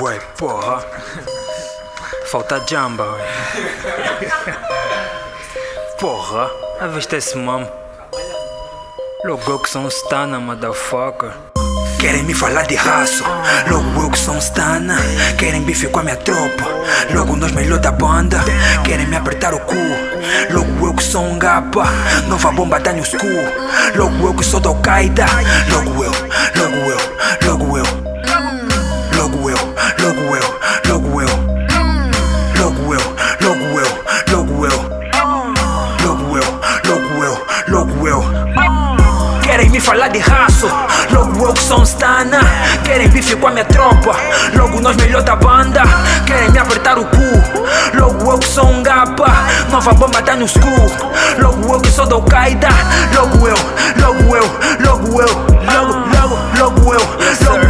Ué, porra. Falta jamba, ué. Porra, a vista esse mamo. Logo que um stana, motherfucker. Querem me falar de raço, logo eu que sou um stana. Querem bife com a minha tropa, logo nós melhor da banda. Querem me apertar o cu, logo eu que sou um gapa. Nova bomba tá no school, logo eu que sou da Al-Qaeda. Logo eu, falar de raço, logo eu que sou um stana. Querem bife com a minha tropa, logo nós melhor da banda. Querem me apertar o cu, logo eu que sou um gapa. Nova bomba tá no school, logo eu que sou da Al-Qaeda. Logo eu, logo eu, logo eu, logo, logo, logo eu, logo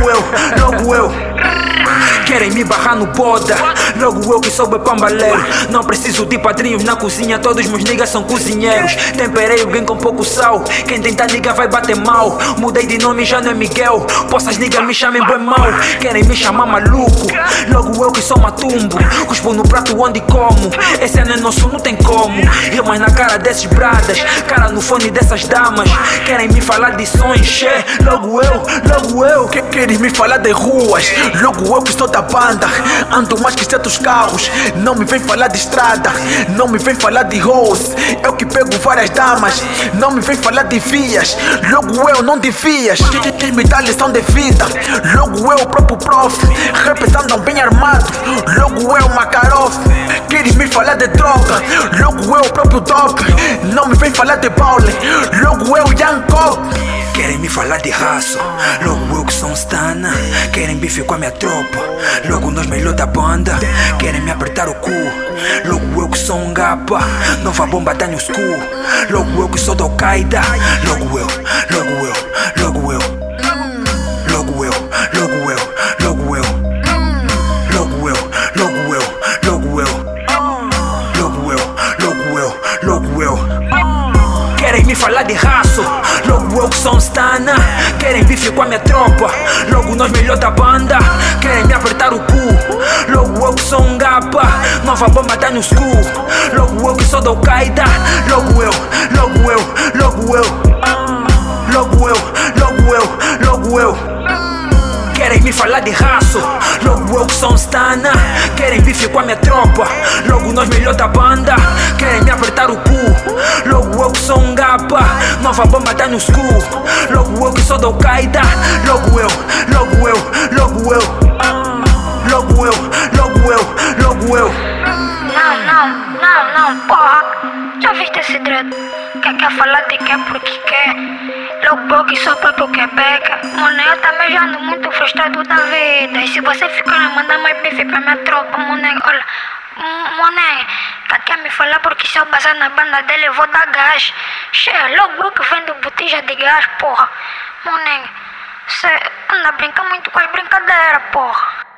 Querem no boda, logo eu que sou pambaleiro. Não preciso de padrinhos na cozinha, todos meus niggas são cozinheiros. Temperei alguém com pouco sal, quem tenta nigga vai bater mal. Mudei de nome, já não é Miguel. Possas niggas me chamem bem mal, querem me chamar maluco. Logo eu que sou matumbo, cuspo no prato onde como. Esse ano é nosso, não tem como. Rimas na cara desses bradas, cara no fone dessas damas. Querem me falar de sons. Logo eu, logo eu. Que queres me falar de ruas? Logo eu que sou da banda. Ando mais que certos carros. Não me vem falar de estrada. Não me vem falar de rose. Eu que pego várias damas. Não me vem falar de vias. Logo eu não devias. Que- Quem me dá lição de vida? Logo eu, o próprio prof. Andam bem armado. Logo eu, Makarov. Queres me falar de droga? Logo eu, o próprio dope. Não me vem falar de baule. Logo Young Cop. Querem me falar de raço, logo eu que sou um stana. Querem bife com a minha tropa, logo nós melhor da banda. Querem me apertar o cu, logo eu que sou um gapa. Nova bomba tá no school, logo eu que sou da Al-Qaeda. Logo eu, logo eu. Logo raço, logo eu que sou um stana. Querem bife com a minha tropa, logo nós melhor da banda. Querem me apertar o cu, logo eu que sou um gapa. Nova bomba tá no school, logo eu que sou da Al-Qaeda. Logo eu, logo eu, logo eu. Logo eu, logo eu, logo eu. Querem me falar de raço, logo eu que sou um stana. Querem bife com a minha tropa, logo nós melhor da banda. Querem me apertar o cu, Nova bomba tá no school, logo eu que sou da Al-Qaeda. Logo eu, logo eu, logo eu. Logo eu, logo eu, logo eu. Não, não, não, não, porra. Já viste esse dread? Quer, quer falar de quer porque quer? Logo eu que sou próprio Quebec. Mano, eu também já ando muito frustrado da vida. E se você ficar a mandar mais bife pra minha tropa, moné, olha. hum, Moné, quer, quer me falar porque se eu passar na banda dele eu vou dar gás. Che, logo eu que vendo botija de gás, porra. Moné, você anda brincando muito com as brincadeiras, porra.